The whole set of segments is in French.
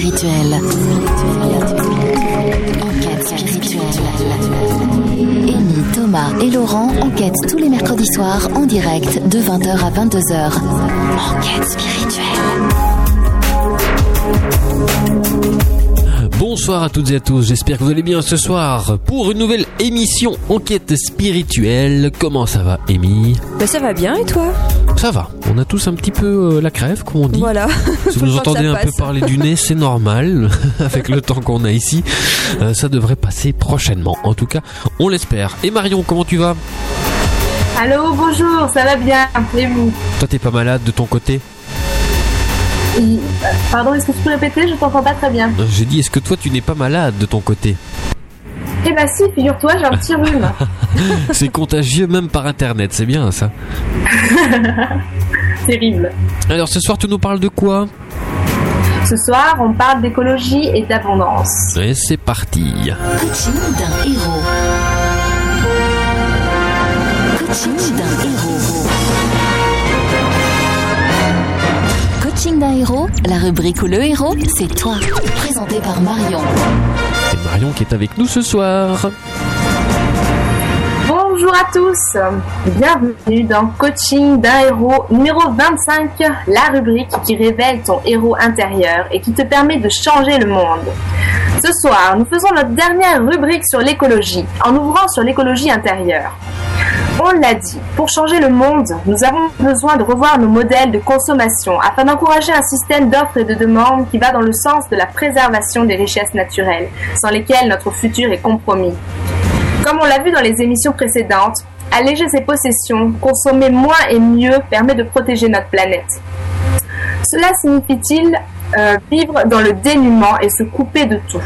spirituelle. Enquête spirituelle. Amy, Thomas et Laurent enquêtent tous les mercredis soirs en direct de 20h à 22h. Enquête spirituelle. Bonsoir à toutes et à tous, j'espère que vous allez bien ce soir pour une nouvelle émission Enquête spirituelle. Comment ça va, Amy Bah ça va bien et toi? Ça va, on a tous un petit peu euh, la crève, comme on dit. Voilà. Si vous nous entendez un peu parler du nez, c'est normal, avec le temps qu'on a ici. Euh, ça devrait passer prochainement, en tout cas, on l'espère. Et Marion, comment tu vas? Allô, bonjour, ça va bien Et vous? Toi, t'es pas malade de ton côté? Euh, Pardon, est-ce que tu peux répéter? Je t'entends pas très bien. J'ai dit, est-ce que toi, tu n'es pas malade de ton côté? Eh bah si, figure-toi, j'ai un petit rhume. C'est contagieux même par Internet, c'est bien ça. Terrible. Alors, ce soir, tu nous parles de quoi? Ce soir, on parle d'écologie et d'abondance. Et c'est parti. Coaching d'un héros. Coaching d'un héros. Coaching d'un héros, la rubrique où le héros, c'est toi. Présenté par Marion. Qui est avec nous ce soir. Bonjour à tous, bienvenue dans Coaching d'un héros numéro 25, la rubrique qui révèle ton héros intérieur et qui te permet de changer le monde. Ce soir, nous faisons notre dernière rubrique sur l'écologie, en ouvrant sur l'écologie intérieure. On l'a dit, pour changer le monde, nous avons besoin de revoir nos modèles de consommation afin d'encourager un système d'offres et de demandes qui va dans le sens de la préservation des richesses naturelles, sans lesquelles notre futur est compromis. Comme on l'a vu dans les émissions précédentes, alléger ses possessions, consommer moins et mieux permet de protéger notre planète. Cela signifie-t-il euh, vivre dans le dénuement et se couper de tout?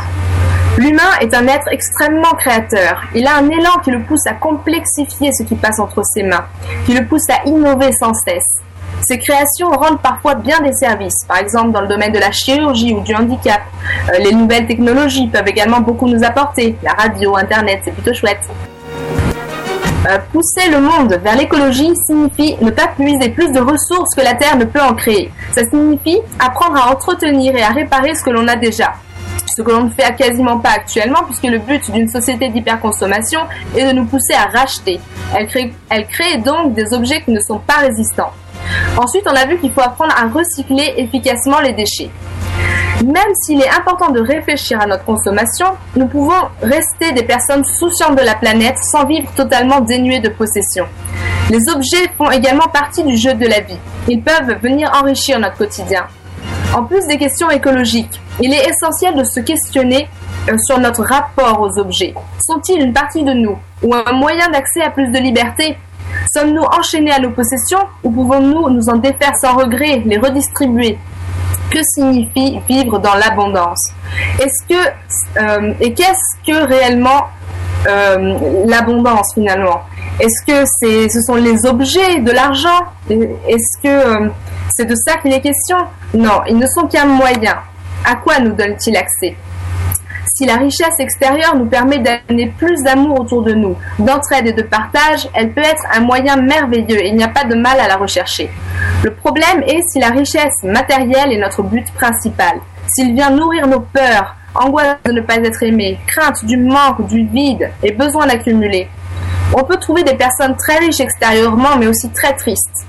L'humain est un être extrêmement créateur. Il a un élan qui le pousse à complexifier ce qui passe entre ses mains, qui le pousse à innover sans cesse. Ces créations rendent parfois bien des services, par exemple dans le domaine de la chirurgie ou du handicap. Euh, les nouvelles technologies peuvent également beaucoup nous apporter. La radio, Internet, c'est plutôt chouette. Euh, pousser le monde vers l'écologie signifie ne pas puiser plus de ressources que la Terre ne peut en créer. Ça signifie apprendre à entretenir et à réparer ce que l'on a déjà. Ce que l'on ne fait quasiment pas actuellement puisque le but d'une société d'hyperconsommation est de nous pousser à racheter. Elle crée, donc des objets qui ne sont pas résistants. Ensuite, on a vu qu'il faut apprendre à recycler efficacement les déchets. Même s'il est important de réfléchir à notre consommation, nous pouvons rester des personnes souciantes de la planète sans vivre totalement dénuées de possession. Les objets font également partie du jeu de la vie. Ils peuvent venir enrichir notre quotidien. En plus des questions écologiques, il est essentiel de se questionner euh, sur notre rapport aux objets. Sont-ils une partie de nous ou un moyen d'accès à plus de liberté? Sommes-nous enchaînés à nos possessions ou pouvons-nous nous en défaire sans regret, les redistribuer? Que signifie vivre dans l'abondance? Est-ce que euh, et qu'est-ce que réellement euh, l'abondance finalement? Est-ce que c'est ce sont les objets, de l'argent? Est-ce que c'est de ça qu'il est question? Non, ils ne sont qu'un moyen. À quoi nous donne-t-il accès? Si la richesse extérieure nous permet d'amener plus d'amour autour de nous, d'entraide et de partage, elle peut être un moyen merveilleux et il n'y a pas de mal à la rechercher. Le problème est si la richesse matérielle est notre but principal, s'il vient nourrir nos peurs, angoisse de ne pas être aimé, crainte du manque, du vide et besoin d'accumuler. On peut trouver des personnes très riches extérieurement mais aussi très tristes.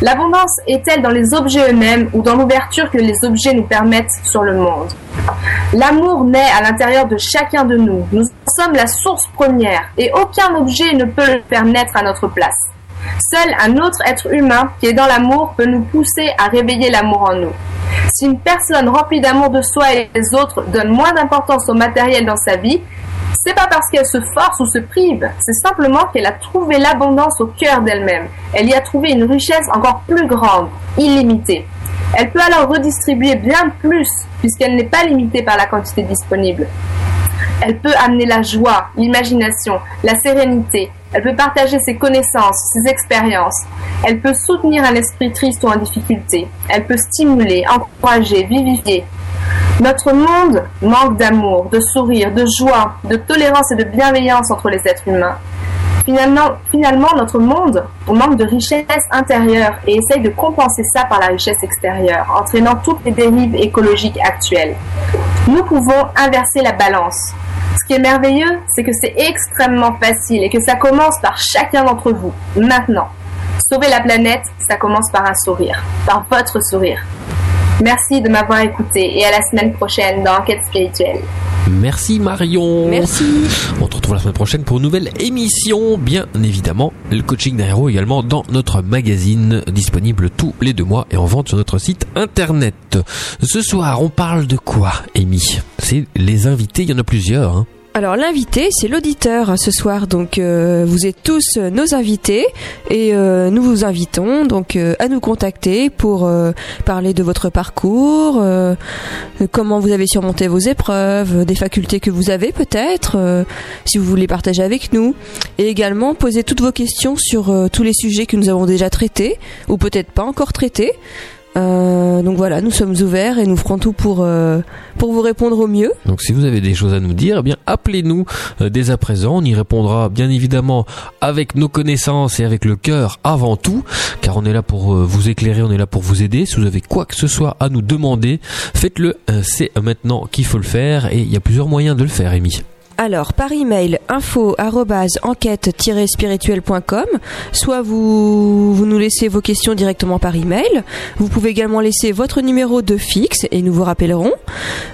L'abondance est-elle dans les objets eux-mêmes ou dans l'ouverture que les objets nous permettent sur le monde? L'amour naît à l'intérieur de chacun de nous. Nous sommes la source première et aucun objet ne peut le faire naître à notre place. Seul un autre être humain qui est dans l'amour peut nous pousser à réveiller l'amour en nous. Si une personne remplie d'amour de soi et des autres donne moins d'importance au matériel dans sa vie, c'est pas parce qu'elle se force ou se prive, c'est simplement qu'elle a trouvé l'abondance au cœur d'elle-même. Elle y a trouvé une richesse encore plus grande, illimitée. Elle peut alors redistribuer bien plus puisqu'elle n'est pas limitée par la quantité disponible. Elle peut amener la joie, l'imagination, la sérénité. Elle peut partager ses connaissances, ses expériences. Elle peut soutenir un esprit triste ou en difficulté. Elle peut stimuler, encourager, vivifier. Notre monde manque d'amour, de sourire, de joie, de tolérance et de bienveillance entre les êtres humains. finalement, notre monde manque de richesse intérieure et essaye de compenser ça par la richesse extérieure, entraînant toutes les dérives écologiques actuelles. Nous pouvons inverser la balance. Ce qui est merveilleux, c'est que c'est extrêmement facile et que ça commence par chacun d'entre vous, maintenant. Sauver la planète, ça commence par un sourire, par votre sourire. Merci de m'avoir écouté et à la semaine prochaine dans Enquête spirituelle. Merci Marion. Merci. On te retrouve la semaine prochaine pour une nouvelle émission. Bien évidemment, le coaching d'aéro également dans notre magazine disponible tous les deux mois et en vente sur notre site internet. Ce soir, on parle de quoi, Amy? C'est les invités, il y en a plusieurs. Hein. Alors l'invité, c'est l'auditeur ce soir. Donc euh, vous êtes tous euh, nos invités et euh, nous vous invitons donc à nous contacter pour parler de votre parcours, comment vous avez surmonté vos épreuves, des facultés que vous avez peut-être, si vous voulez partager avec nous, et également poser toutes vos questions sur tous les sujets que nous avons déjà traités ou peut-être pas encore traités. Euh, donc voilà, nous sommes ouverts et nous ferons tout pour euh, pour vous répondre au mieux. Donc si vous avez des choses à nous dire, eh bien appelez-nous euh, dès à présent. On y répondra bien évidemment avec nos connaissances et avec le cœur avant tout, car on est là pour vous éclairer, on est là pour vous aider. Si vous avez quoi que ce soit à nous demander, faites-le. C'est maintenant qu'il faut le faire et il y a plusieurs moyens de le faire, Amy. Alors, par email, info enquête-spirituelle.com, soit vous, vous nous laissez vos questions directement par email. Vous pouvez également laisser votre numéro de fixe et nous vous rappellerons.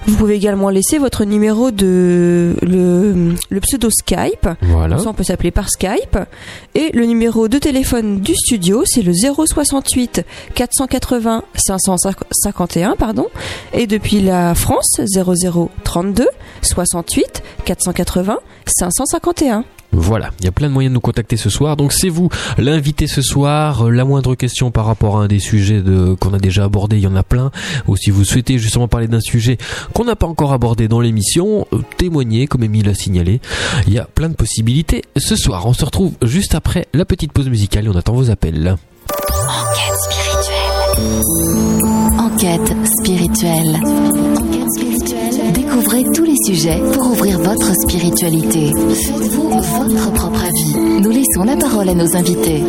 Vous pouvez également laisser votre numéro de le, le pseudo Skype. Voilà. Ça, on peut s'appeler par Skype. Et le numéro de téléphone du studio, c'est le 068 480 551, pardon. Et depuis la France, 0032 68 480 551. Voilà, il y a plein de moyens de nous contacter ce soir. Donc c'est vous l'invité ce soir. La moindre question par rapport à un des sujets qu'on a déjà abordé, il y en a plein. Ou si vous souhaitez justement parler d'un sujet qu'on n'a pas encore abordé dans l'émission, témoignez comme Émile l'a signalé. Il y a plein de possibilités. Ce soir, on se retrouve juste après la petite pause musicale et on attend vos appels. Enquête spirituelle. Enquête spirituelle. Découvrez tous les sujets pour ouvrir votre spiritualité. Faites-vous votre propre avis. Nous laissons la parole à nos invités.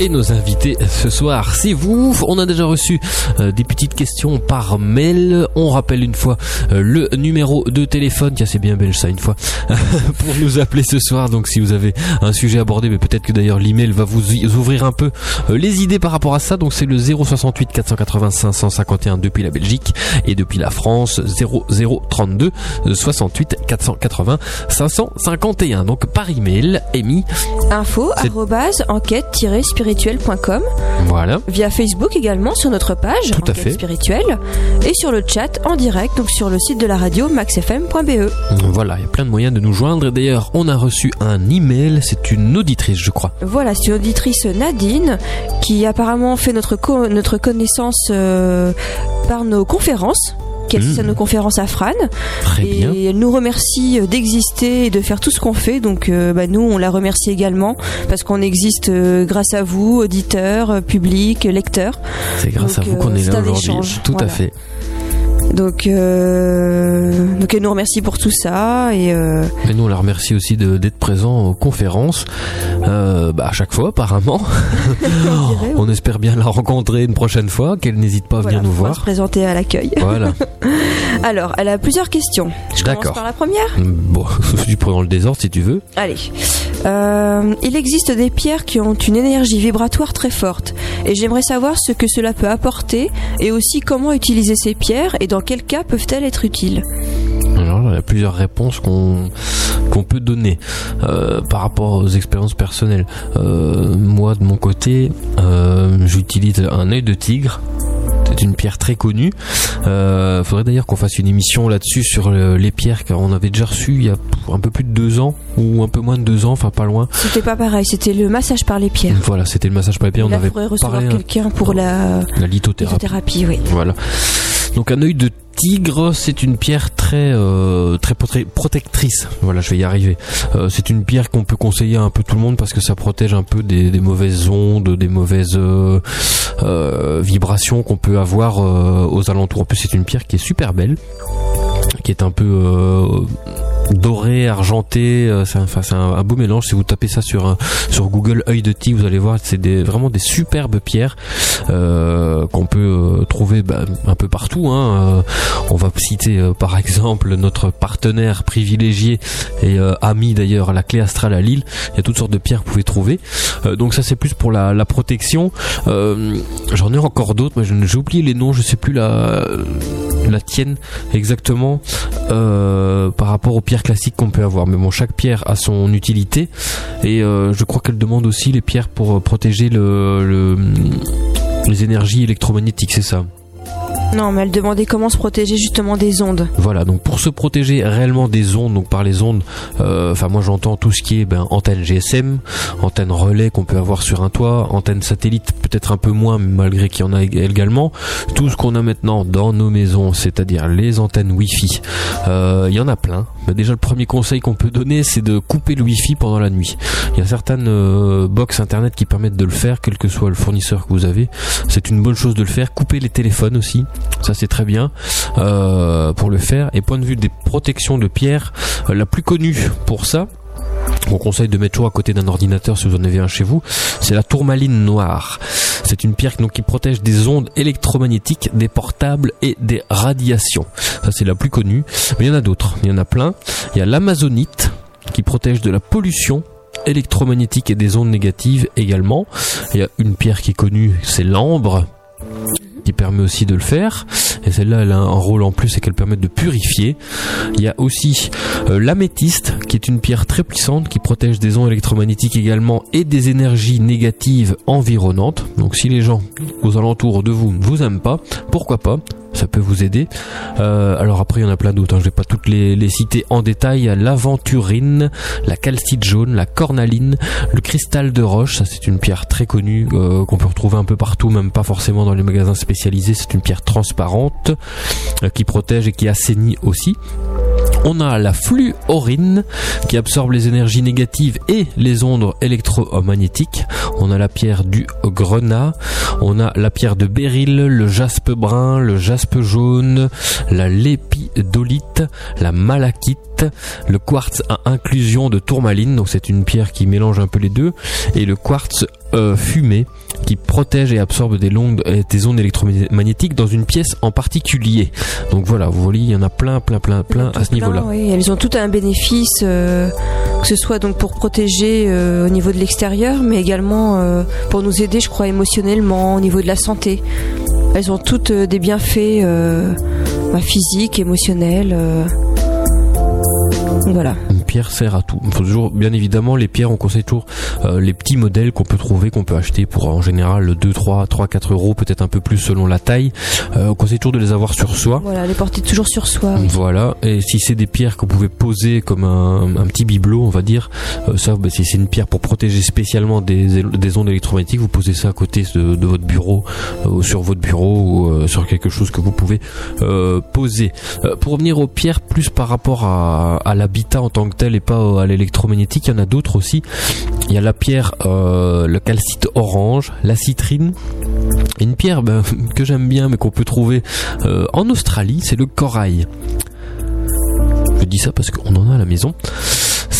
Et nos invités ce soir, c'est vous. On a déjà reçu euh, des petites questions par mail. On rappelle une fois euh, le numéro de téléphone. Tiens, c'est bien belge ça une fois. pour nous appeler ce soir. Donc si vous avez un sujet abordé, mais peut-être que d'ailleurs l'email va vous ouvrir un peu euh, les idées par rapport à ça. Donc c'est le 068 480 551 depuis la Belgique et depuis la France 0032 68 480 551. Donc par email, Amy. Info C'est- arrobase enquête-spirituelle.com Voilà. via Facebook également sur notre page Tout à fait. spirituelle et sur le chat en direct donc sur le site de la radio maxfm.be. Voilà, il y a plein de moyens de nous joindre. D'ailleurs, on a reçu un email. C'est une auditrice, je crois. Voilà, c'est une auditrice Nadine qui apparemment fait notre co- notre connaissance euh, par nos conférences qui assiste Mmh. à nos conférences à Fran Très et bien. elle nous remercie euh, d'exister et de faire tout ce qu'on fait donc euh, bah, nous on la remercie également parce qu'on existe euh, grâce à vous auditeurs public lecteurs C'est grâce donc, à vous qu'on est là aujourd'hui. échange, Tout à fait. Donc euh, donc elle nous remercie pour tout ça et euh, Et nous, on la remercie aussi d'être présent aux conférences. Euh, bah, à chaque fois, apparemment. on dirait, on espère bien la rencontrer une prochaine fois. Qu'elle n'hésite pas à voilà, venir nous voir. se présenter à l'accueil Voilà. alors elle a plusieurs questions je commence par la première Bon, tu prends le désordre si tu veux. Allez. Euh, il existe des pierres qui ont une énergie vibratoire très forte et j'aimerais savoir ce que cela peut apporter et aussi comment utiliser ces pierres et dans quel cas peuvent-elles être utiles. Alors, il y a plusieurs réponses qu'on peut donner euh, par rapport aux expériences personnelles. Euh, moi, de mon côté, j'utilise un œil de tigre. C'est une pierre très connue. Euh, faudrait d'ailleurs qu'on fasse une émission là-dessus sur euh, les pierres qu'on avait déjà reçues il y a un peu plus de deux ans ou un peu moins de deux ans, enfin pas loin. C'était pas pareil, c'était le massage par les pierres. Voilà, c'était le massage par les pierres. On Là, avait parlé hein, quelqu'un pour la la lithothérapie. lithothérapie, oui. Voilà. Donc un œil de tigre, c'est une pierre très euh, très prote- protectrice. Voilà, je vais y arriver. Euh, c'est une pierre qu'on peut conseiller à un peu tout le monde parce que ça protège un peu des, mauvaises ondes, des mauvaises euh, vibrations qu'on peut avoir aux alentours. En plus, c'est une pierre qui est super belle, qui est un peu euh, doré, argenté. euh, c'est un, beau mélange. Si vous tapez ça sur sur Google œil de tigre, vous allez voir, c'est vraiment des superbes pierres euh, qu'on peut trouver bah, un peu partout. Hein. On va citer par exemple notre partenaire privilégié et ami d'ailleurs, la clé astrale à Lille. Il y a toutes sortes de pierres que vous pouvez trouver. Donc ça c'est plus pour la, la protection. J'en ai encore d'autres, mais j'ai oublié les noms. Je sais plus la la tienne exactement euh, par rapport aux pierres classiques qu'on peut avoir. Mais bon, chaque pierre a son utilité et euh, je crois qu'elle demande aussi les pierres pour euh, protéger le, le- les énergies électromagnétiques, c'est ça? Non, mais elle demandait comment se protéger justement des ondes. Voilà, donc pour se protéger réellement des ondes, donc par les ondes, euh, enfin moi j'entends tout ce qui est ben, antenne GSM, antenne relais qu'on peut avoir sur un toit, antenne satellite peut-être un peu moins, mais malgré qu'il y en a ég- également, tout ce qu'on a maintenant dans nos maisons, c'est-à-dire les antennes Wi-Fi, euh, il y en a plein. Mais déjà le premier conseil qu'on peut donner, c'est de couper le Wi-Fi pendant la nuit. Il y a certaines euh, box internet qui permettent de le faire, quel que soit le fournisseur que vous avez. C'est une bonne chose de le faire. Couper les téléphones aussi, ça c'est très bien euh, pour le faire. Et point de vue des protections de pierre, euh, la plus connue pour ça, on conseille de mettre toujours à côté d'un ordinateur si vous en avez un chez vous, c'est la tourmaline noire. C'est une pierre qui protège des ondes électromagnétiques, des portables et des radiations. Ça c'est la plus connue. Mais il y en a d'autres, il y en a plein. Il y a l'amazonite qui protège de la pollution électromagnétique et des ondes négatives également. Il y a une pierre qui est connue, c'est l'ambre qui permet aussi de le faire. Et celle-là, elle a un rôle en plus, c'est qu'elle permet de purifier. Il y a aussi euh, l'améthyste, qui est une pierre très puissante, qui protège des ondes électromagnétiques également et des énergies négatives environnantes. Donc si les gens aux alentours de vous ne vous aiment pas, pourquoi pas? Ça peut vous aider. Euh, alors après, il y en a plein d'autres. Hein. Je vais pas toutes les, citer en détail. L'aventurine, la calcite jaune, la cornaline, le cristal de roche. Ça, c'est une pierre très connue euh, qu'on peut retrouver un peu partout, même pas forcément dans les magasins spécialisés. C'est une pierre transparente euh, qui protège et qui assainit aussi. On a la fluorine qui absorbe les énergies négatives et les ondes électromagnétiques. On a la pierre du grenat. On a la pierre de béryl, le jaspe brun, le jaspe jaune, la lépidolite, la malachite, le quartz à inclusion de tourmaline. Donc c'est une pierre qui mélange un peu les deux. Et le quartz euh, fumé qui protège et absorbe des, longues, euh, des ondes électromagnétiques dans une pièce en particulier. Donc voilà, vous voyez, il y en a plein, plein, plein, plein à ce niveau-là. Oui, elles ont tout un bénéfice, euh, que ce soit donc pour protéger euh, au niveau de l'extérieur, mais également euh, pour nous aider, je crois, émotionnellement, au niveau de la santé. Elles ont toutes des bienfaits bah, physiques, émotionnels. Euh. Voilà. Une pierre sert à tout. Il faut toujours, bien évidemment, les pierres, on conseille toujours euh, les petits modèles qu'on peut trouver, qu'on peut acheter pour en général 2, 3, 3, 4 euros, peut-être un peu plus selon la taille. Euh, on conseille toujours de les avoir sur soi. Voilà, les porter toujours sur soi. oui. Voilà, et si c'est des pierres que vous pouvez poser comme un, un petit bibelot, on va dire, euh, ça, bah, si c'est une pierre pour protéger spécialement des, des ondes électromagnétiques, vous posez ça à côté de, de votre bureau, euh, ou sur votre bureau, ou euh, sur quelque chose que vous pouvez euh, poser. Euh, pour revenir aux pierres, plus par rapport à, à en tant que tel et pas à l'électromagnétique, il y en a d'autres aussi. Il y a la pierre, euh, le calcite orange, la citrine. Une pierre ben, que j'aime bien mais qu'on peut trouver euh, en Australie, c'est le corail. Je dis ça parce qu'on en a à la maison.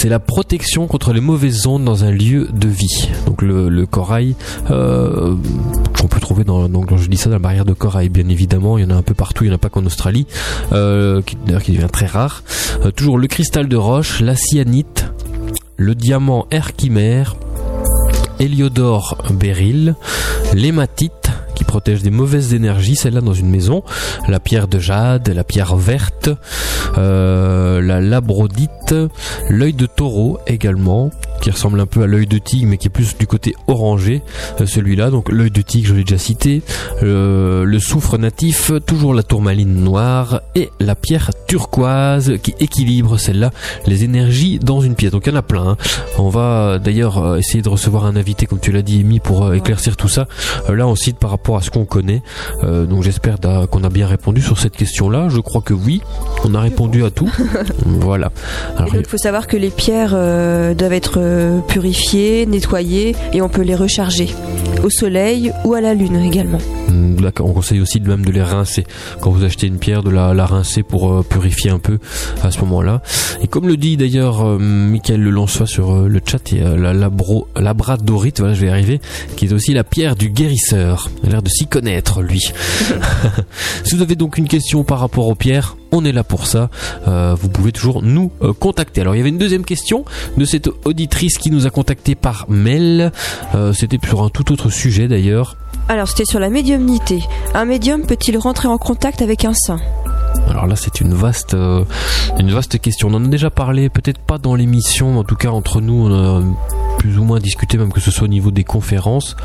C'est la protection contre les mauvaises ondes dans un lieu de vie. Donc le, corail, euh, qu'on peut trouver dans, donc je la barrière de corail, bien évidemment, il y en a un peu partout, il n'y en a pas qu'en Australie, euh, qui, devient très rare. Euh, toujours le cristal de roche, la cyanite, le diamant herchimère, Héliodore béryl, l'hématite protège des mauvaises énergies, celle-là dans une maison, la pierre de jade, la pierre verte, euh, la labradite, l'œil de taureau également, qui ressemble un peu à l'œil de tigre mais qui est plus du côté orangé, euh, celui-là, donc l'œil de tigre je l'ai déjà cité, euh, le soufre natif, toujours la tourmaline noire et la pierre turquoise qui équilibre celle-là les énergies dans une pièce. Donc il y en a plein. hein. On va d'ailleurs essayer de recevoir un invité, comme tu l'as dit, Amy, pour éclaircir tout ça. Là, on cite par rapport à ce qu'on connaît. Euh, donc j'espère qu'on a bien répondu sur cette question-là. Je crois que oui, on a répondu à tout. voilà. Alors, il faut savoir que les pierres euh, doivent être euh, purifiées, nettoyées, et on peut les recharger. au soleil ou à la lune également. On conseille aussi de même de les rincer. Quand vous achetez une pierre, de la, la rincer pour euh, purifier un peu à ce moment-là. Et comme le dit d'ailleurs euh, Michael Lelançois sur euh, le chat, et la labro, labradorite, voilà, je vais y arriver, qui est aussi la pierre du guérisseur. Il a l'air de s'y connaître, lui. si vous avez donc une question par rapport aux pierres, on est là pour ça. Vous pouvez toujours nous contacter. Alors il y avait une deuxième question de cette auditrice qui nous a contacté par mail. C'était sur un tout autre sujet d'ailleurs. Alors c'était sur la médiumnité. Un médium peut-il rentrer en contact avec un saint Alors là, c'est une vaste, euh, une question. On en a déjà parlé, peut-être pas dans l'émission, en tout cas entre nous, on a plus ou moins discuté, même que ce soit au niveau des conférences.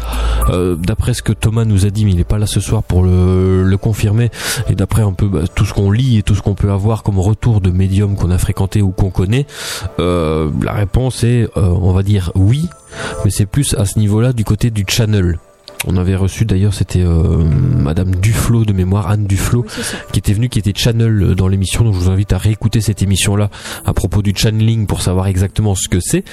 Euh, d'après ce que Thomas nous a dit, mais il n'est pas là ce soir pour le, confirmer, et d'après un peu bah, tout ce qu'on lit et tout ce qu'on peut avoir comme retour de médium qu'on a fréquenté ou qu'on connaît, euh, la réponse est, on va dire oui, mais c'est plus à ce niveau-là du côté du channel. On avait reçu d'ailleurs, c'était euh, Madame Duflo de mémoire, Anne Duflo, qui était venue, qui était channel dans l'émission. Donc je vous invite à réécouter cette émission-là à propos du channeling pour savoir exactement ce que c'est.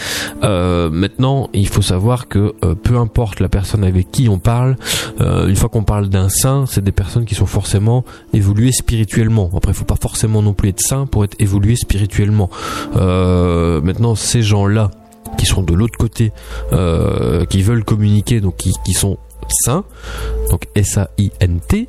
Euh, maintenant, il faut savoir que euh, peu importe la personne avec qui on parle, euh, une fois qu'on parle d'un saint, c'est des personnes qui sont forcément évoluées spirituellement. Après, il faut pas forcément non plus être saint pour être évolué spirituellement. Euh, maintenant, ces gens-là qui sont de l'autre côté, euh, qui veulent communiquer, donc qui, qui sont saints, donc S-A-I-N-T,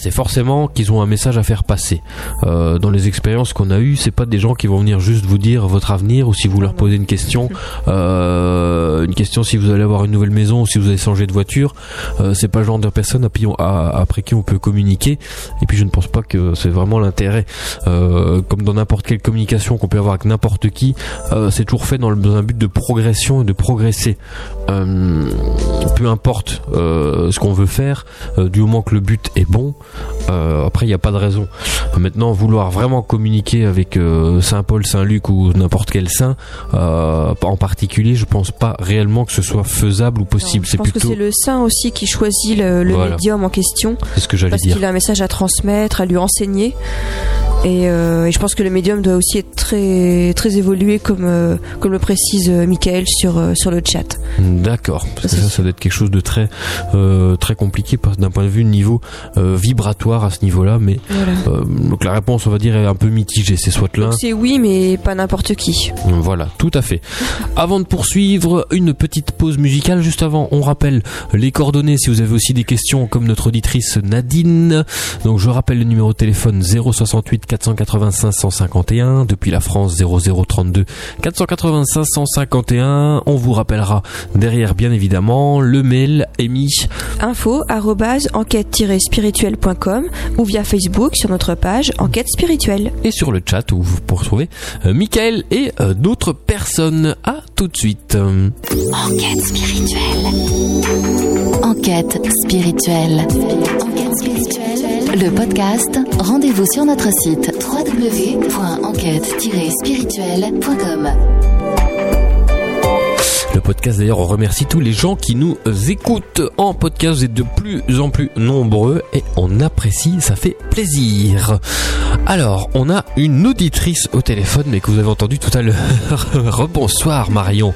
c'est forcément qu'ils ont un message à faire passer. Euh, dans les expériences qu'on a eues, c'est pas des gens qui vont venir juste vous dire votre avenir ou si vous leur posez une question, euh, une question si vous allez avoir une nouvelle maison ou si vous allez changer de voiture. Euh, c'est pas le genre de personne après qui on peut communiquer. Et puis je ne pense pas que c'est vraiment l'intérêt. Euh, comme dans n'importe quelle communication qu'on peut avoir avec n'importe qui, euh, c'est toujours fait dans, le- dans un but de progression et de progresser. Euh, peu importe euh, ce qu'on veut faire, euh, du moment que le but est bon, euh, après il n'y a pas de raison. Maintenant, vouloir vraiment communiquer avec euh, Saint Paul, Saint Luc ou n'importe quel saint, euh, en particulier, je pense pas réellement que ce soit faisable ou possible. Non, je pense que c'est le saint aussi qui choisit le, le Voilà. médium en question c'est ce que j'allais parce dire. qu'il a un message à transmettre, à lui enseigner. Et, et je pense que le médium doit aussi être très très évolué comme comme le précise Michael sur sur le chat. D'accord. Parce que Ça, ça doit être quelque chose de très très compliqué parce- d'un point de vue niveau euh, vibratoire à ce niveau-là. Mais Voilà. euh, donc la réponse, on va dire, est un peu mitigée. C'est soit l'un, c'est oui mais pas n'importe qui. Voilà, tout à fait. Avant de poursuivre, une petite pause musicale. Juste avant, on rappelle les coordonnées si vous avez aussi des questions comme notre auditrice Nadine. Donc je rappelle le numéro de téléphone 068 485 151 depuis la France 0032 485 151. On vous rappellera derrière bien évidemment le mail émis Info arrobase ou via Facebook sur notre page Enquête spirituelle. et sur le chat où vous pourrez retrouver euh, Michael et euh, d'autres personnes. À tout de suite. Enquête spirituelle. Enquête spirituelle. Enquête spirituelle. Le podcast, rendez-vous sur notre site www.enquête-spirituelle.com. Podcast d'ailleurs, on remercie tous les gens qui nous écoutent en podcast. Vous êtes de plus en plus nombreux et on apprécie, ça fait plaisir. Alors, on a une auditrice au téléphone, mais que vous avez entendu tout à l'heure. Rebonsoir Marion.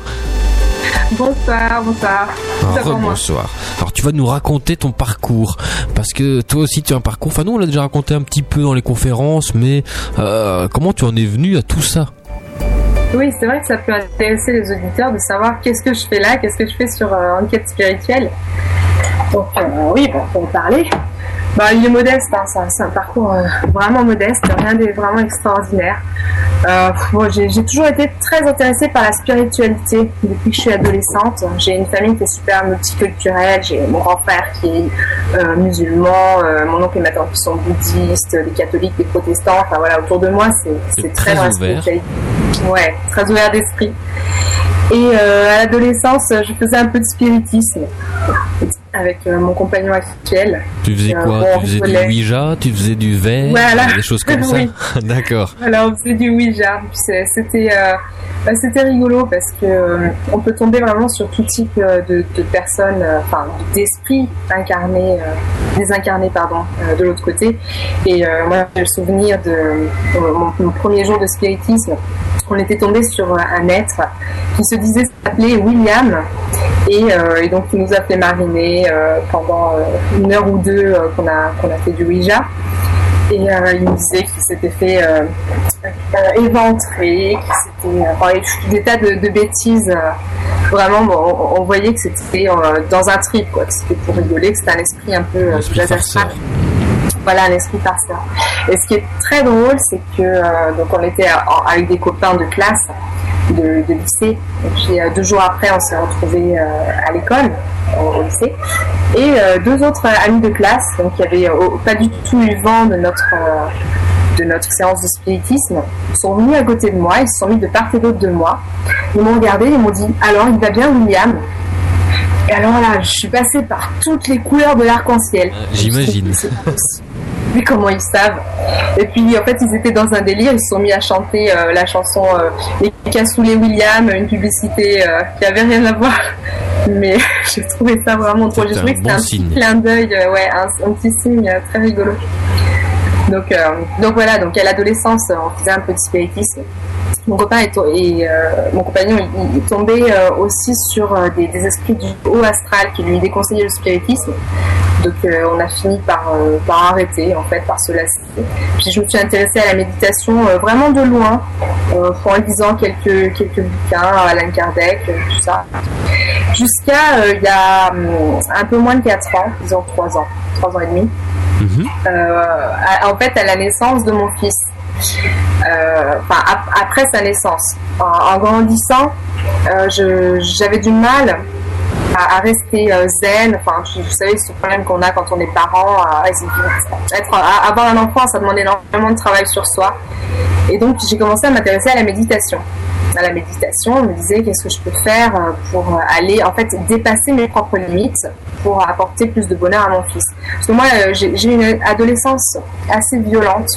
Bonsoir, bonsoir. Alors tu vas nous raconter ton parcours parce que toi aussi tu as un parcours. Enfin nous on l'a déjà raconté un petit peu dans les conférences, mais euh, comment tu en es venu à tout ça? Oui, c'est vrai que ça peut intéresser les auditeurs de savoir qu'est-ce que je fais là, qu'est-ce que je fais sur euh, Enquête spirituelle. Donc, euh, oui, pour en parler. Bah, il est modeste, hein, c'est un- parcours euh, vraiment modeste, rien de vraiment extraordinaire. Bon, j'ai toujours été très intéressée par la spiritualité depuis que je suis adolescente. J'ai une famille qui est super multiculturelle. J'ai mon grand frère qui est musulman, mon oncle et ma tante qui sont bouddhistes, les catholiques, les protestants. Enfin voilà, autour de moi, c'est très très, dans la ouvert. spiritualité. Ouais, très ouvert d'esprit. Et euh, à l'adolescence, je faisais un peu de spiritisme avec euh, mon compagnon actuel. Tu faisais Euh, quoi? bon, Tu faisais du. Ouija? Tu faisais du verre? Voilà. Des choses comme ça? Oui. D'accord. Alors, on faisait du Ouija. C'était euh, bah, c'était rigolo parce que on peut tomber vraiment sur tout type de, de personnes, enfin d'esprits incarnés, désincarnés pardon, de l'autre côté. Et moi, j'ai le souvenir de mon, mon premier jour de spiritisme. On était tombé sur un être qui se disait s'appeler William Et, et, donc il nous a fait mariner pendant une heure ou deux qu'on a, qu'on a fait du Ouija. Et il nous disait qu'il s'était fait éventrer, qu'il s'était parlé des tas de, de bêtises vraiment, on, voyait que c'était dans un trip, quoi, que c'était pour rigoler, que c'était un esprit un peu un esprit voilà, un esprit farceur. Et ce qui est très drôle, c'est que euh, donc on était avec des copains de classe, de, lycée, et puis euh, deux jours après, on s'est retrouvés euh, à l'école, au, lycée, et deux autres amis de classe, donc qui avaient pas du tout eu vent de notre de notre séance de spiritisme, sont venus à côté de moi, ils se sont mis de part et d'autre de moi, ils m'ont regardé, ils m'ont dit alors il va bien William? Et alors là, je suis passée par toutes les couleurs de l'arc-en-ciel. J'imagine comment ils savent. Et puis en fait ils étaient dans un délire, ils se sont mis à chanter euh, la chanson euh, Les Cassoulet William, une publicité euh, qui avait rien à voir. Mais j'ai trouvé ça vraiment trop. J'ai trouvé que c'était un petit clin d'œil, ouais, un, petit signe très rigolo. Donc, donc voilà, donc à l'adolescence, on faisait un peu de spiritisme mon copain et, mon compagnon il, tombait aussi sur des, des, esprits du haut astral qui lui déconseillaient le spiritisme donc euh, on a fini par, euh, par arrêter, en fait, par se lasser. Puis je me suis intéressée à la méditation euh, vraiment de loin, en lisant quelques, quelques bouquins, Alain Kardec, tout ça. Jusqu'à il y a hum, un peu moins de 4 ans, disons 3 ans, 3 ans et demi. Mhm. en fait, à la naissance de mon fils. Enfin, après sa naissance. En, grandissant, j'avais du mal à, rester euh, zen. Enfin, vous savez, ce problème qu'on a quand on est parent, être, avoir un enfant, ça demande énormément de travail sur soi. Et donc, j'ai commencé à m'intéresser à la méditation. À la méditation, je me disais qu'est-ce que je peux faire euh, pour aller, en fait, dépasser mes propres limites pour apporter plus de bonheur à mon fils. Parce que moi, euh, j'ai une adolescence assez violente.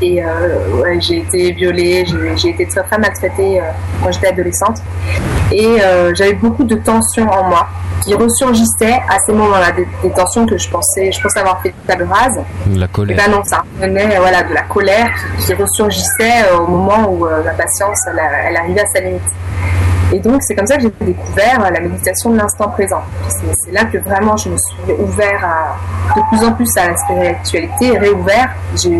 Et euh, j'ai été violée, j'ai été très très maltraitée euh, quand j'étais adolescente. Et euh, j'avais beaucoup de tensions en moi qui ressurgissaient à ces moments-là, des, tensions que je pensais, je pensais avoir fait table rase. La colère. Et ben non, ça venait voilà, de la colère qui, ressurgissait au moment où la patience elle, elle arrivait à sa limite. Et donc, c'est comme ça que j'ai découvert la méditation de l'instant présent. C'est là que vraiment je me suis ouvert de plus en plus à la spiritualité, réouvert. J'ai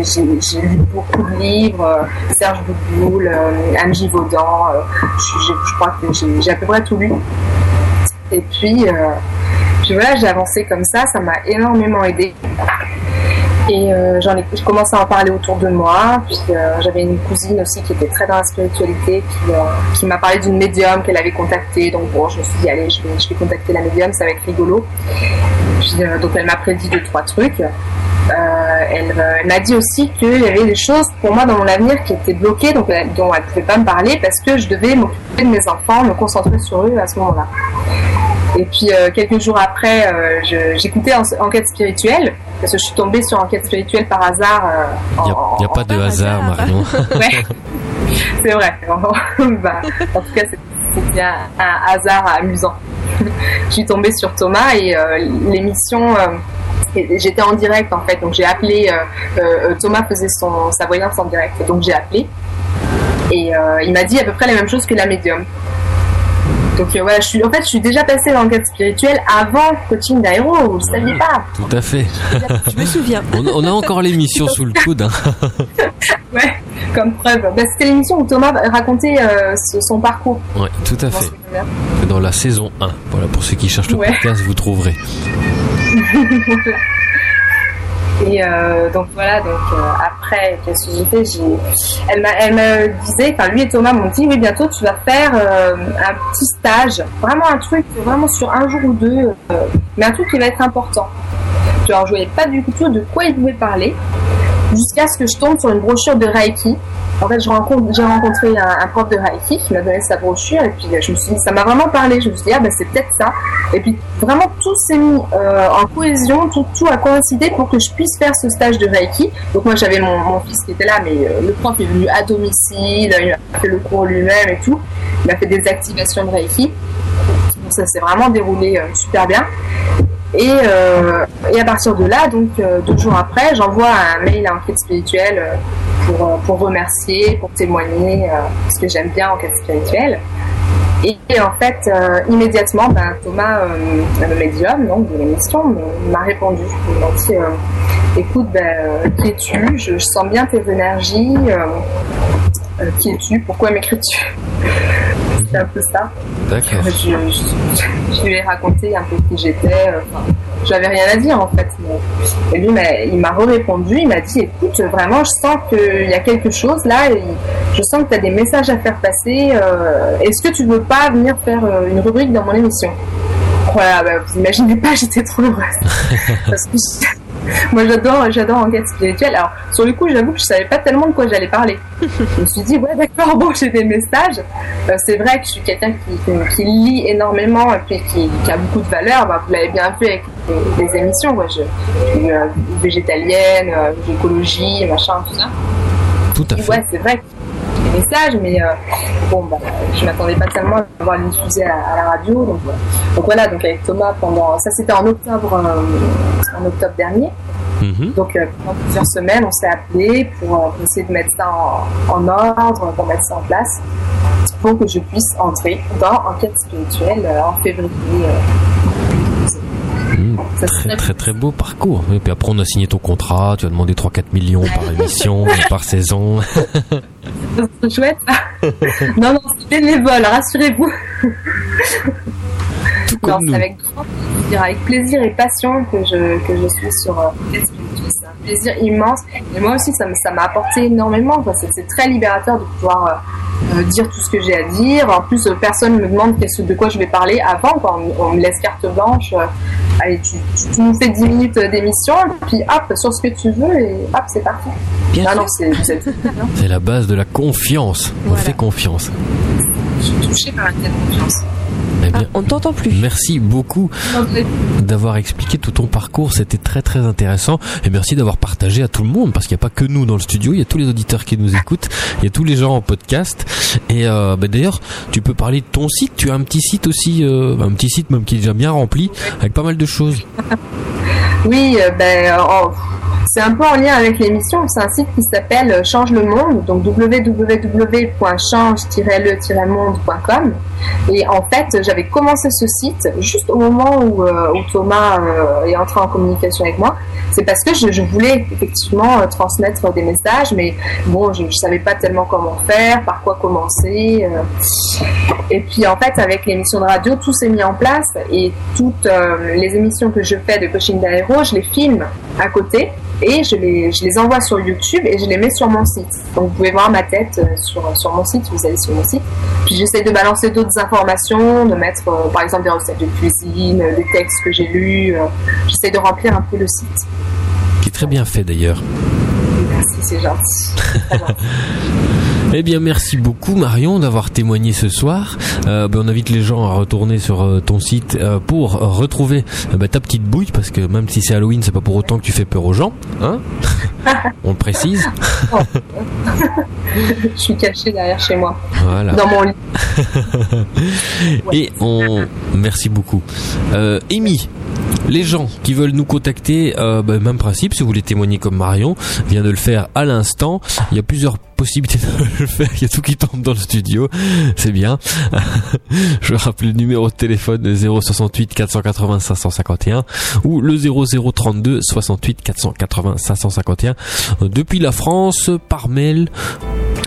lu beaucoup de livres, euh, Serge Boudboul, euh, Anne Givaudan, euh, je, crois que j'ai à peu près tout lu. Et puis, puis voilà, j'ai avancé comme ça, ça m'a énormément aidé. Et euh, j'en ai, je commençais à en parler autour de moi. Puis euh, j'avais une cousine aussi qui était très dans la spiritualité, qui, euh, qui m'a parlé d'une médium qu'elle avait contactée. Donc bon, je me suis dit allez, je vais, je vais contacter la médium, ça va être rigolo. Puis, donc elle m'a prédit deux trois trucs. elle, m'a dit aussi qu'il y avait des choses pour moi dans mon avenir qui étaient bloquées, donc dont elle ne pouvait pas me parler parce que je devais m'occuper de mes enfants, me concentrer sur eux à ce moment-là. Et puis quelques jours après, j'écoutais Enquête spirituelle parce que je suis tombée sur Enquête spirituelle par hasard. Il euh, n'y a, pas de hasard, Marion. ouais, c'est vrai. bah, en tout cas, c'était un, un, hasard amusant. je suis tombée sur Thomas et euh, l'émission. Euh, j'étais en direct en fait, donc j'ai appelé. Thomas faisait son, sa voyance en direct, donc j'ai appelé. Et il m'a dit à peu près la même chose que la médium. Donc voilà, je suis, en fait, je suis déjà passée dans l'enquête spirituelle avant coaching d'aéro, vous ne saviez pas. Tout à fait. je me souviens. On, a encore l'émission sous le coude. Hein. ouais, comme preuve. Bah, C'était l'émission où Thomas racontait euh, son parcours. Oui, tout à fait. Dans la saison 1. Voilà, pour ceux qui cherchent le podcast, vous trouverez. Et euh, donc voilà, donc euh, après, qu'est-ce que j'ai fait elle, elle me disait, enfin lui et Thomas m'ont dit, oui, bientôt tu vas faire euh, un petit stage, vraiment un truc, vraiment sur un jour ou deux, mais un truc qui va être important. Alors je voyais pas du tout de quoi il pouvait parler, jusqu'à ce que je tombe sur une brochure de Reiki en fait, j'ai rencontré un, prof de Reiki qui m'a donné sa brochure et puis je me suis ça m'a vraiment parlé. Je me suis dit, ah ben c'est peut-être ça. Et puis vraiment tout s'est mis euh, en cohésion, tout, a coïncidé pour que je puisse faire ce stage de Reiki. Donc moi j'avais mon, fils qui était là, mais euh, le prof est venu à domicile, il a fait le cours lui-même et tout. Il a fait des activations de Reiki. Donc ça s'est vraiment déroulé euh, super bien. Et, et, à partir de là, donc deux jours après, j'envoie un mail à Enquête Spirituelle pour, pour remercier, pour témoigner, parce que j'aime bien Enquête Spirituelle. Et, en fait, euh, immédiatement, ben, Thomas, euh, le médium donc, de l'émission, m'a répondu. Il m'a dit Écoute, ben, qui es-tu? Je, sens bien tes énergies. Qui es-tu? Pourquoi m'écris-tu? C'est un peu ça. D'accord. Je, lui ai raconté un peu qui j'étais. j'avais rien à dire en fait. Et lui, il m'a répondu. Il m'a dit Écoute, vraiment, je sens qu'il y a quelque chose là. Et je sens que tu as des messages à faire passer. Euh, est-ce que tu veux pas venir faire euh, une rubrique dans mon émission? Voilà, bah, vous imaginez pas, j'étais trop heureuse. moi j'adore, j'adore enquête spirituelle. Alors sur le coup, j'avoue que je savais pas tellement de quoi j'allais parler. je me suis dit ouais d'accord, bon j'ai des messages. Euh, c'est vrai que je suis quelqu'un qui, lit énormément et puis qui, a beaucoup de valeur. Bah, vous l'avez bien vu avec les, émissions. Moi, je, suis végétalienne, écologie, machin, tout ça. Tout à fait. ouais, c'est vrai messages, mais euh, bon, bah, je m'attendais pas tellement à avoir diffuser à, la radio. Donc, voilà, donc avec Thomas, pendant ça c'était en octobre, euh, en octobre dernier. Mhm. Donc euh, pendant plusieurs semaines, on s'est appelé pour, essayer de mettre ça en, ordre, pour mettre ça en place, pour que je puisse entrer dans Enquête spirituelle en février. Mmh, très, très très beau parcours. Et puis après on a signé ton contrat, tu as demandé 3-4 millions par émission, par saison. C'est chouette. non, non, c'est bénévole, rassurez-vous. Tout comme nous. Avec, avec plaisir et passion que je, que je suis sur euh, C'est un plaisir immense. Et moi aussi, ça m'a apporté énormément. C'est très libérateur de pouvoir euh, euh, dire tout ce que j'ai à dire. En plus, personne ne me demande de quoi je vais parler avant. Quand on, me laisse carte blanche. allez, tu, tu, nous fais 10 minutes d'émission, puis hop, sur ce que tu veux, et hop, c'est parti. Ah c'est la base de la confiance. On fait confiance. Je suis touchée par la confiance. Eh ah, on t'entend plus. Merci beaucoup d'avoir expliqué tout ton parcours. C'était très très intéressant. Et merci d'avoir partagé à tout le monde parce qu'il n'y a pas que nous dans le studio. Il y a tous les auditeurs qui nous écoutent. Il y a tous les gens en podcast. Et euh, bah, d'ailleurs, tu peux parler de ton site. Tu as un petit site aussi, euh, un petit site même qui est déjà bien rempli avec pas mal de choses. oui, euh, ben. C'est un peu en lien avec l'émission. C'est un site qui s'appelle Change le Monde, donc www.change-le-monde.com. Et en fait, j'avais commencé ce site juste au moment où, euh, Thomas euh, est entré en communication avec moi. C'est parce que je, voulais effectivement euh, transmettre des messages, mais bon, je ne savais pas tellement comment faire, par quoi commencer. Et puis en fait, avec l'émission de radio, tout s'est mis en place et toutes les émissions que je fais de coaching d'aéro, je les filme à côté et je les, je les envoie sur YouTube et je les mets sur mon site. Donc vous pouvez voir ma tête euh, sur, sur mon site, vous allez sur mon site. Puis j'essaie de balancer d'autres informations, de mettre euh, par exemple des recettes de cuisine, euh, des textes que j'ai lus. j'essaie de remplir un peu le site. Qui est très bien fait d'ailleurs. Merci, c'est gentil. Eh bien, merci beaucoup Marion d'avoir témoigné ce soir. Euh, ben, on invite les gens à retourner sur euh, ton site euh, pour retrouver ben, ta petite bouille, parce que même si c'est Halloween, c'est pas pour autant que tu fais peur aux gens, hein? On le précise. Je suis caché derrière chez moi, voilà. dans mon lit. Et on, merci beaucoup. Amy, les gens qui veulent nous contacter, euh, ben, même principe, si vous voulez témoigner comme Marion, vient de le faire à l'instant. Il y a plusieurs possibilités de le faire. Il y a tout qui tombe dans le studio. C'est bien. Je rappelle le numéro de téléphone 068 480 551 ou le 0032 68 480 551 depuis la France par mail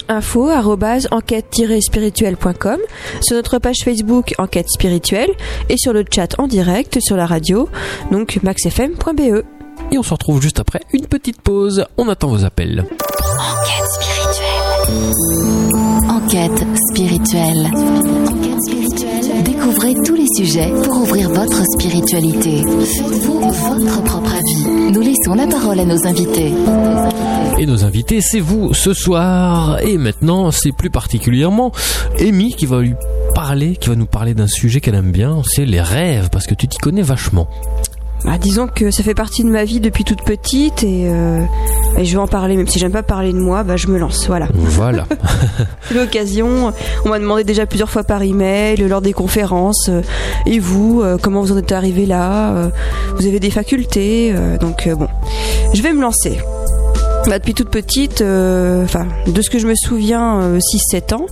info enquête-spirituelle.com sur notre page Facebook Enquête spirituelle et sur le chat en direct sur la radio donc maxfm.be et on se retrouve juste après une petite pause on attend vos appels Enquête spirituelle Enquête spirituelle Enquête spirituelle Découvrez tous les sujets pour ouvrir votre spiritualité. Faites-vous votre propre avis. Nous laissons la parole à nos invités. Et nos invités, c'est vous ce soir. Et maintenant, c'est plus particulièrement Amy qui va lui parler, qui va nous parler d'un sujet qu'elle aime bien, c'est les rêves, parce que tu t'y connais vachement. Bah, disons que ça fait partie de ma vie depuis toute petite et, euh, je vais en parler, même si j'aime pas parler de moi, bah, je me lance, voilà. Voilà. L'occasion, on m'a demandé déjà plusieurs fois par email, lors des conférences, euh, et vous, euh, comment vous en êtes arrivé là Vous avez des facultés, donc bon, je vais me lancer. Bah, depuis toute petite, euh, enfin, de ce que je me souviens, euh, 6-7 ans,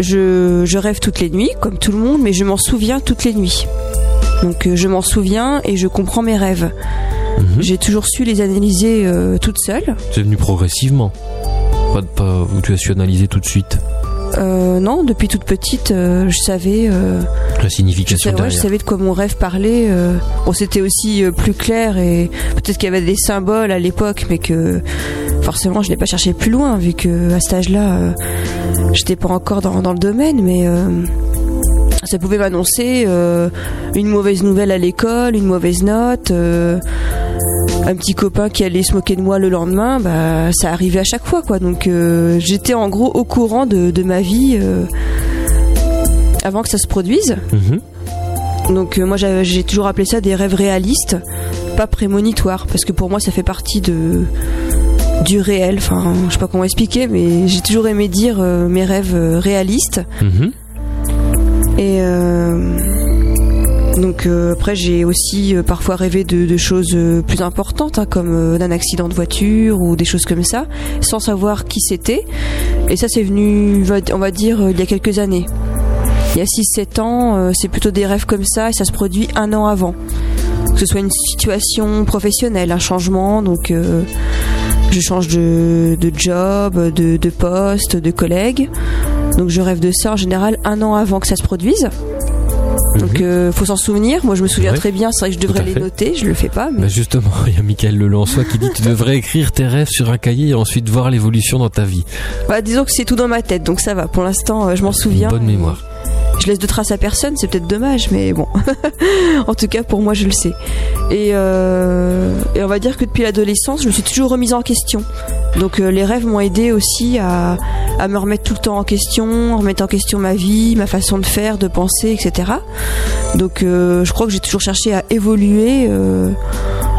je, je rêve toutes les nuits, comme tout le monde, mais je m'en souviens toutes les nuits. Donc euh, je m'en souviens et je comprends mes rêves. Mhm. J'ai toujours su les analyser euh, toute seule. C'est venu progressivement. Pas, pas tu as su analyser tout de suite Euh, non, depuis toute petite, euh, je savais, euh, la je, signification savais, ouais, je savais de quoi mon rêve parlait. Bon, c'était aussi plus clair et peut-être qu'il y avait des symboles à l'époque, mais que forcément, je n'ai pas cherché plus loin vu que à cet âge-là, j'étais pas encore dans, dans le domaine, mais ça pouvait m'annoncer euh, une mauvaise nouvelle à l'école, une mauvaise note. euh, un petit copain qui allait se moquer de moi le lendemain, bah ça arrivait à chaque fois quoi. Donc euh, j'étais en gros au courant de, de ma vie euh, avant que ça se produise. Mhm. Donc euh, moi j'ai toujours appelé ça des rêves réalistes, pas prémonitoires, parce que pour moi ça fait partie de du réel. Enfin, je sais pas comment expliquer, mais j'ai toujours aimé dire mes rêves réalistes. Mhm. Et donc euh, après j'ai aussi euh, parfois rêvé de, choses euh, plus importantes, hein, comme d'un accident de voiture ou des choses comme ça, sans savoir qui c'était. Et ça c'est venu, on va dire, il y a quelques années. Il y a 6-7 ans, c'est plutôt des rêves comme ça et ça se produit un an avant. Que ce soit une situation professionnelle, un changement, donc je change de, job, de poste, de collègue. Donc je rêve de ça en général un an avant que ça se produise. Donc Mhm. euh, faut s'en souvenir. Moi je me souviens très bien. C'est vrai que je devrais les fait. noter. Je le fais pas. Mais... Bah justement, il y a Michael Lelançois qui dit tu devrais écrire tes rêves sur un cahier et ensuite voir l'évolution dans ta vie. Bah, disons que c'est tout dans ma tête, donc ça va. Pour l'instant, euh, je m'en souviens. Une bonne mémoire. Je laisse de traces à personne, c'est peut-être dommage, mais bon. en tout cas, pour moi, je le sais. Et, euh, et on va dire que depuis l'adolescence, je me suis toujours remise en question. Donc euh, les rêves m'ont aidé aussi à, me remettre tout le temps en question, remettre en question ma vie, ma façon de faire, de penser, etc. Donc euh, je crois que j'ai toujours cherché à évoluer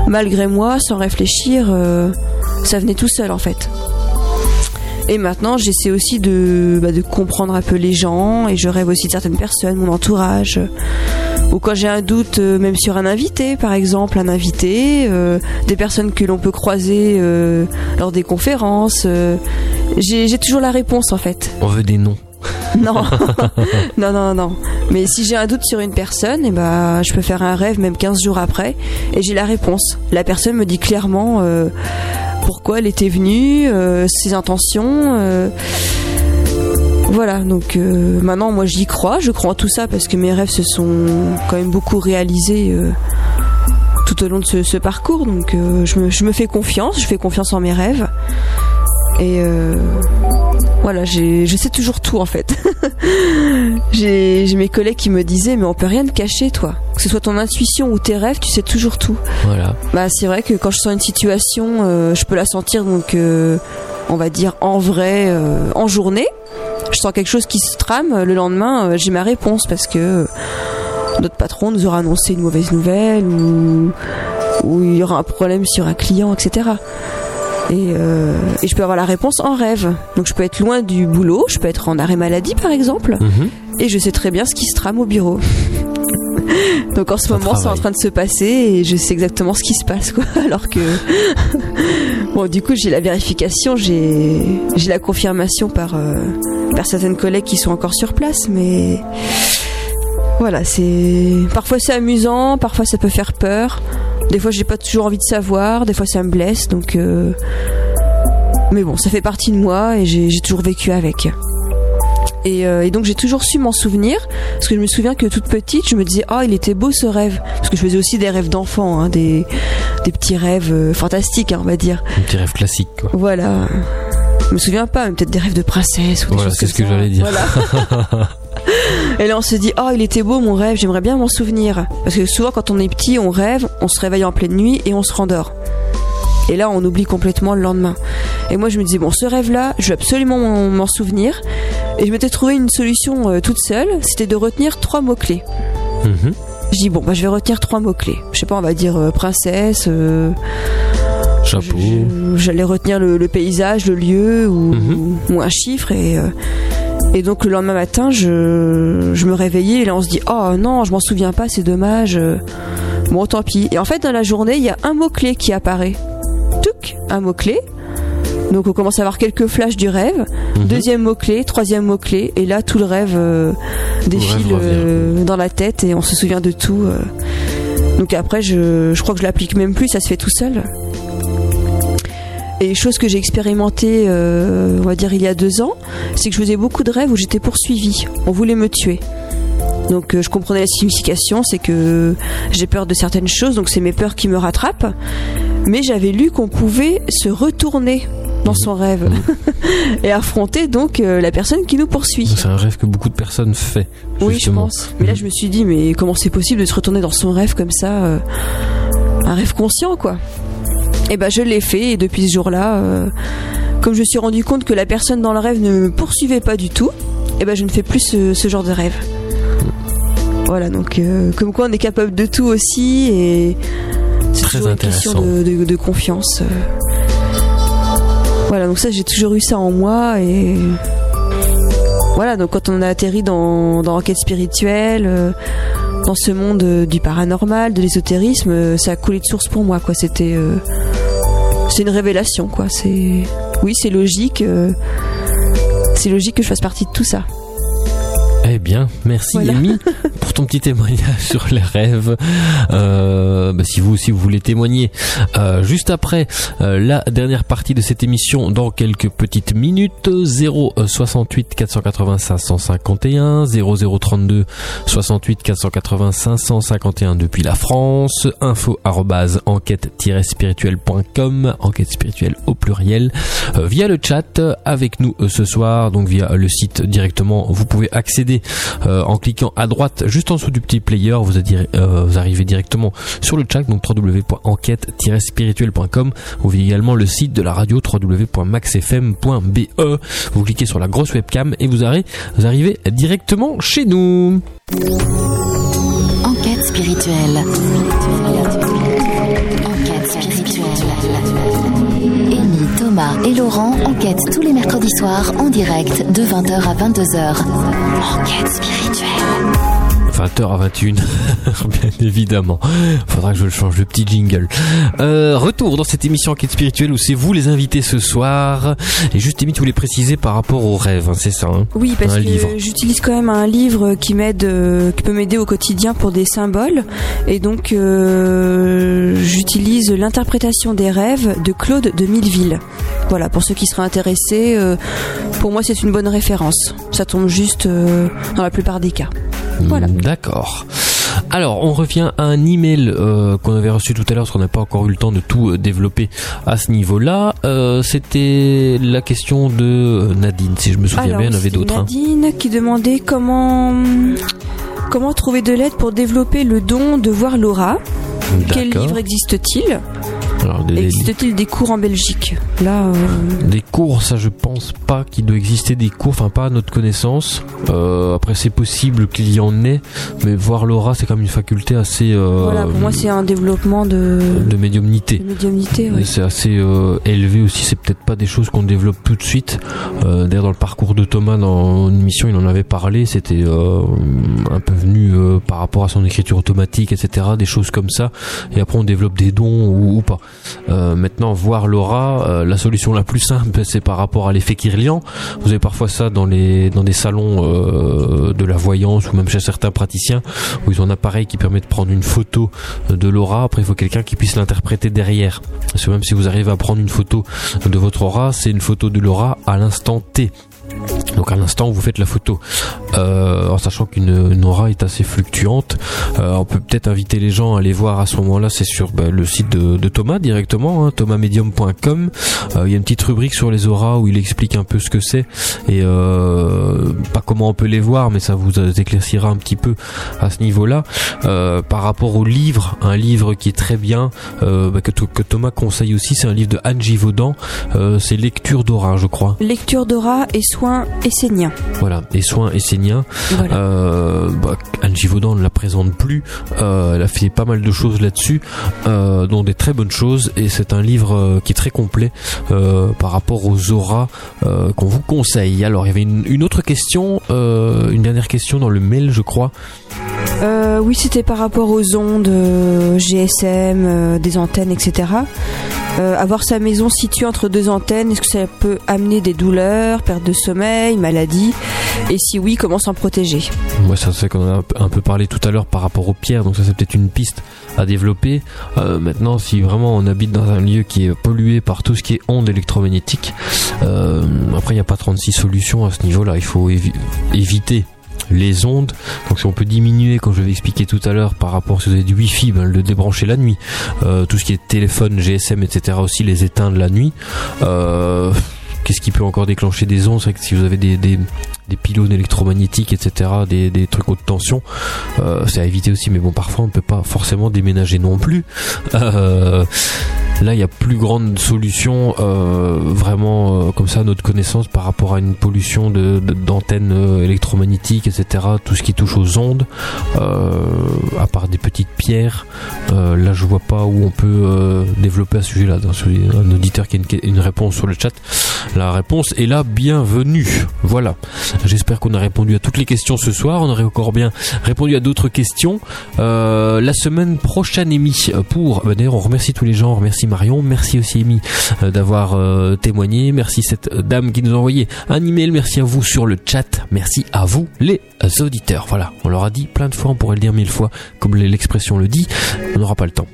malgré moi, sans réfléchir. ça venait tout seul en fait. Et maintenant, j'essaie aussi de, bah, de comprendre un peu les gens et je rêve aussi de certaines personnes, mon entourage. Ou quand j'ai un doute, euh, même sur un invité, par exemple, un invité, euh, des personnes que l'on peut croiser euh, lors des conférences. j'ai toujours la réponse en fait. On veut des noms. Non, non, non, non. Mais si j'ai un doute sur une personne, et ben, je peux faire un rêve même 15 jours après et j'ai la réponse. La personne me dit clairement pourquoi elle était venue, euh, ses intentions. euh, voilà, donc euh, maintenant moi j'y crois, je crois en tout ça parce que mes rêves se sont quand même beaucoup réalisés tout au long de ce, parcours, donc je, me, je me fais confiance, je fais confiance en mes rêves et voilà, j'ai, je sais toujours tout en fait. j'ai, j'ai mes collègues qui me disaient mais on peut rien te cacher toi, que ce soit ton intuition ou tes rêves, tu sais toujours tout. Voilà. Bah c'est vrai que quand je sens une situation, euh, je peux la sentir donc euh, on va dire en vrai, euh, en journée. Je sens quelque chose qui se trame, le lendemain j'ai ma réponse parce que notre patron nous aura annoncé une mauvaise nouvelle ou, ou il y aura un problème sur un client, etc. Et, euh, et je peux avoir la réponse en rêve. Donc je peux être loin du boulot, je peux être en arrêt maladie par exemple, Mhm. et je sais très bien ce qui se trame au bureau. Donc en ce Ça moment, c'est en train de se passer et je sais exactement ce qui se passe, quoi. Alors que bon, du coup, j'ai la vérification, j'ai j'ai la confirmation par euh, par certaines collègues qui sont encore sur place, mais voilà, c'est parfois c'est amusant, parfois ça peut faire peur. Des fois, j'ai pas toujours envie de savoir, des fois ça me blesse, donc. euh, Mais bon, ça fait partie de moi et j'ai toujours vécu avec. Et, euh, et donc j'ai toujours su m'en souvenir, parce que je me souviens que toute petite, je me disais oh il était beau ce rêve, parce que je faisais aussi des rêves d'enfant, hein, des des petits rêves euh, fantastiques, hein, on va dire. Un petit rêve classique, quoi. Voilà. Je me souviens pas, mais peut-être des rêves de princesse ou des Voilà, choses c'est comme ce que ça. j'allais dire. Voilà. Et là on se dit oh il était beau mon rêve, j'aimerais bien m'en souvenir, parce que souvent quand on est petit, on rêve, on se réveille en pleine nuit et on se rendort. Et là, on oublie complètement le lendemain. Et moi, je me disais, bon, ce rêve-là, je vais absolument m'en souvenir. Et je m'étais trouvé une solution euh, toute seule, c'était de retenir trois mots-clés. Mhm. Je dis, bon, bah, je vais retenir trois mots-clés. Je sais pas, on va dire euh, princesse, euh, Chapeau. J'allais retenir le, le paysage, le lieu ou, Mhm. ou un chiffre et et donc le lendemain matin, je, je me réveillais et là on se dit oh non, je m'en souviens pas, c'est dommage. Bon tant pis. Et en fait dans la journée, il y a un mot clé qui apparaît. Touc, un mot clé. Donc on commence à avoir quelques flashs du rêve. Mhm. Deuxième mot-clé, troisième mot-clé. Et là, tout le rêve euh, défile rêve euh, dans la tête et on se souvient de tout. euh. Donc après, je, je crois que je l'applique même plus, ça se fait tout seul. Et chose que j'ai expérimenté, euh, on va dire il y a deux ans, c'est que je faisais beaucoup de rêves où j'étais poursuivie. On voulait me tuer. Donc euh, je comprenais la signification, c'est que j'ai peur de certaines choses, donc c'est mes peurs qui me rattrapent. Mais j'avais lu qu'on pouvait se retourner dans son rêve et affronter donc euh, la personne qui nous poursuit. C'est un rêve que beaucoup de personnes fait. Oui, je justement. pense. Mais là, je me suis dit, mais comment c'est possible de se retourner dans son rêve comme ça euh, Un rêve conscient, quoi. Et ben, je l'ai fait, et depuis ce jour-là, euh, comme je me suis rendu compte que la personne dans le rêve ne me poursuivait pas du tout, et ben, je ne fais plus ce, ce genre de rêve. Voilà, donc, euh, comme quoi on est capable de tout aussi, et c'est Très toujours une question de, de- de confiance. Voilà, donc ça, j'ai toujours eu ça en moi, et voilà, donc quand on a atterri dans, dans l'enquête spirituelle, euh, dans ce monde euh, du paranormal, de l'ésotérisme, euh, ça a coulé de source pour moi, quoi. C'était, c'est une révélation, quoi. C'est, oui, c'est logique. euh, c'est logique que je fasse partie de tout ça. Eh bien, merci Voilà. Amy pour ton petit témoignage sur les rêves. Euh, bah, si vous aussi vous voulez témoigner, euh, juste après euh, la dernière partie de cette émission, dans quelques petites minutes, 0 68 480 551, 0032 68 480 551 depuis la France, info enquête-spirituelle.com, enquête spirituelle au pluriel, euh, via le chat euh, avec nous euh, ce soir, donc via le site directement. Vous pouvez accéder euh, en cliquant à droite, juste en dessous du petit player, vous, euh, arrivez directement sur le chat, donc www.enquête-spirituelle.com. Vous voyez également le site de la radio www.maxfm.be. Vous cliquez sur la grosse webcam et vous arrivez, vous arrivez directement chez nous. Enquête spirituelle. Et Laurent enquêtent tous les mercredis soirs en direct de 20h à 22h. Enquête spirituelle. 20h à 21 bien évidemment. Faudra que je le change, le petit jingle. Euh, retour dans cette émission Enquête spirituelle où c'est vous les invités ce soir. Et juste, Amy, tu voulais préciser par rapport aux rêves, hein, c'est ça hein Oui, parce Un que livre. j'utilise quand même un livre qui m'aide, euh, qui peut m'aider au quotidien pour des symboles, et donc euh, j'utilise l'interprétation des rêves de Claude de Milleville. Voilà, pour ceux qui seraient intéressés, pour moi c'est une bonne référence. Ça tombe juste dans la plupart des cas. Voilà. Mm, D'accord. Alors, on revient à un email euh, qu'on avait reçu tout à l'heure, parce qu'on n'a pas encore eu le temps de tout euh, développer à ce niveau-là. Euh, C'était la question de Nadine, si je me souviens Alors, bien, il y en avait d'autres. hein. Nadine qui demandait comment comment trouver de l'aide pour développer le don de voir l'aura. Quel livre existe-t-il? Alors, des, Existe-t-il des cours en Belgique Là, euh, des cours, ça je pense pas qu'il doit exister des cours, enfin pas à notre connaissance. Euh, après c'est possible qu'il y en ait, mais voir l'aura c'est comme une faculté assez euh, voilà, pour moi c'est un développement de, de médiumnité. de médiumnité. Ouais. C'est assez euh, élevé aussi, c'est peut-être pas des choses qu'on développe tout de suite. Euh, D'ailleurs, dans le parcours de Thomas, dans une émission, il en avait parlé, c'était euh, un peu venu euh, par rapport à son écriture automatique, etc., des choses comme ça. Et après, on développe des dons ou, ou pas. Euh, maintenant, voir l'aura, euh, la solution la plus simple, c'est par rapport à l'effet Kirlian. Vous avez parfois ça dans les dans des salons euh, de la voyance ou même chez certains praticiens où ils ont un appareil qui permet de prendre une photo de l'aura. Après, il faut quelqu'un qui puisse l'interpréter derrière. Parce que même si vous arrivez à prendre une photo de votre aura, c'est une photo de l'aura à l'instant T. Donc à l'instant où vous faites la photo, euh, en sachant qu'une une aura est assez fluctuante, euh, on peut peut-être inviter les gens à aller voir à ce moment-là. C'est sur bah, le site de, Thomas directement, hein, thomasmedium.com. Euh, il y a une petite rubrique sur les auras où il explique un peu ce que c'est et pas comment on peut les voir, mais ça vous éclaircira un petit peu à ce niveau-là. Par rapport au livre, un livre qui est très bien, bah, que, Thomas conseille aussi, c'est un livre de Anne Givaudan, euh, c'est Lecture d'aura, je crois. Lecture d'aura et soins esséniens. Voilà, et soins esséniens. Voilà. Euh, bah, Anne Givaudan ne la présente plus. Euh, elle a fait pas mal de choses là-dessus, euh, dont des très bonnes choses. Et c'est un livre euh, qui est très complet par rapport aux auras qu'on vous conseille. Alors, il y avait une, une autre question, une dernière question dans le mail, je crois. Oui, c'était par rapport aux ondes GSM, des antennes, etc. Avoir sa maison située entre deux antennes, est-ce que ça peut amener des douleurs, perte de sommeil, maladie Et si oui, comment s'en protéger? Moi, ça c'est qu'on a un peu- parlé tout à l'heure par rapport aux pierres, donc ça c'est peut-être une piste à développer. Euh, maintenant, si vraiment on habite dans un lieu qui est pollué par tout ce qui est ondes électromagnétiques, euh, après il n'y a pas 36 solutions à ce niveau-là. Il faut évi- éviter les ondes. Donc si on peut diminuer, comme je vais expliquer tout à l'heure, par rapport si vous avez du Wi-Fi, ben, le débrancher la nuit. Euh, tout ce qui est téléphone, GSM, etc. aussi les éteindre la nuit. Qu'est-ce qui peut encore déclencher des ondes? C'est que si vous avez des pylônes électromagnétiques, etc., des, des trucs haute tension, euh, c'est à éviter aussi. Mais bon, parfois on ne peut pas forcément déménager non plus. Euh, là, il y a plus grande solution, euh, vraiment euh, comme ça notre connaissance par rapport à une pollution d'antennes euh, électromagnétiques, etc. Tout ce qui touche aux ondes, à part des petites pierres. Là, je vois pas où on peut développer à sujet-là. Un auditeur qui a une, réponse sur le chat. La réponse est là, bienvenue. Voilà. J'espère qu'on a répondu à toutes les questions ce soir. On aurait encore bien répondu à d'autres questions. La semaine prochaine, Amy, pour... bah, D'ailleurs, on remercie tous les gens. On remercie Marion. Merci aussi, Amy, euh, d'avoir euh, témoigné. Merci cette dame qui nous a envoyé un email. Merci à vous sur le chat. Merci à vous, les auditeurs. Voilà. On leur a dit plein de fois. On pourrait le dire mille fois, comme l'expression le dit. On n'aura pas le temps.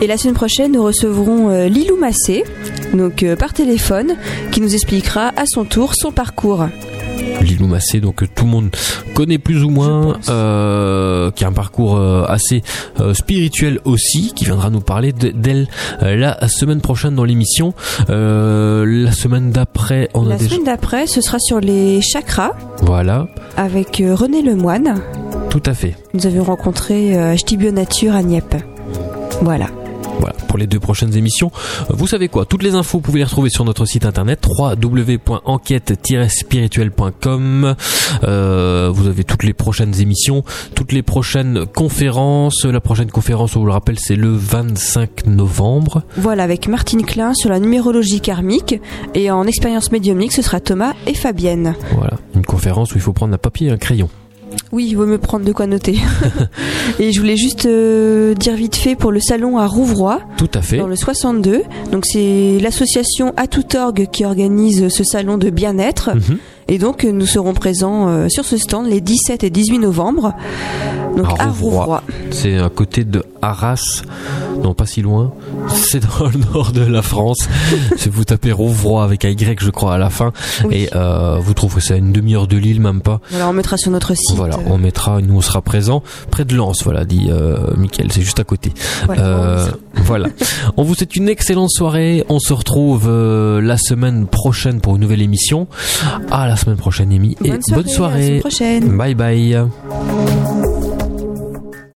Et la semaine prochaine, nous recevrons euh, Lilou Massé, donc euh, par téléphone, qui nous expliquera à son tour son parcours. Lilou Massé, donc euh, tout le monde connaît plus ou moins, euh, qui a un parcours euh, assez euh, spirituel aussi, qui viendra nous parler de- d'elle euh, la semaine prochaine dans l'émission. Euh, la semaine d'après, on a La déjà... semaine d'après, ce sera sur les chakras Voilà, avec euh, René Lemoine. tout à fait. Nous avions rencontré euh, Htibio Nature à Nieppe. Voilà. Voilà, pour les deux prochaines émissions. Vous savez quoi Toutes les infos, vous pouvez les retrouver sur notre site internet www.enquête-spirituel.com. Euh, vous avez toutes les prochaines émissions, toutes les prochaines conférences. La prochaine conférence, on vous le rappelle, c'est le 25 novembre. Voilà, avec Martine Klein sur la numérologie karmique. Et en expérience médiumnique, ce sera Thomas et Fabienne. Voilà, une conférence où il faut prendre un papier et un crayon. Oui, il vaut me prendre de quoi noter. et je voulais juste euh, dire vite fait pour le salon à Rouvroy, Tout à fait. dans le 62. Donc c'est l'association à tout orgue qui organise ce salon de bien-être. Mhm. Et donc euh, nous serons présents euh, sur ce stand les 17 et 18 novembre. Donc À à Rouvroy. Rouvroy. C'est à côté de Arras, non pas si loin. C'est dans le nord de la France. si vous tapez Rouvroy avec Y, je crois, à la fin, Oui. et euh, vous trouverez ça à une demi-heure de Lille, même pas. Voilà, on mettra sur notre site. Voilà, on mettra, nous on sera présent près de Lens, voilà, dit euh, Mickaël, c'est juste à côté. Voilà. Euh, voilà. On vous souhaite une excellente soirée. On se retrouve euh, la semaine prochaine pour une nouvelle émission. À la semaine prochaine, Amy. Et Bonne soirée. bonne soirée. À la semaine prochaine. Bye bye.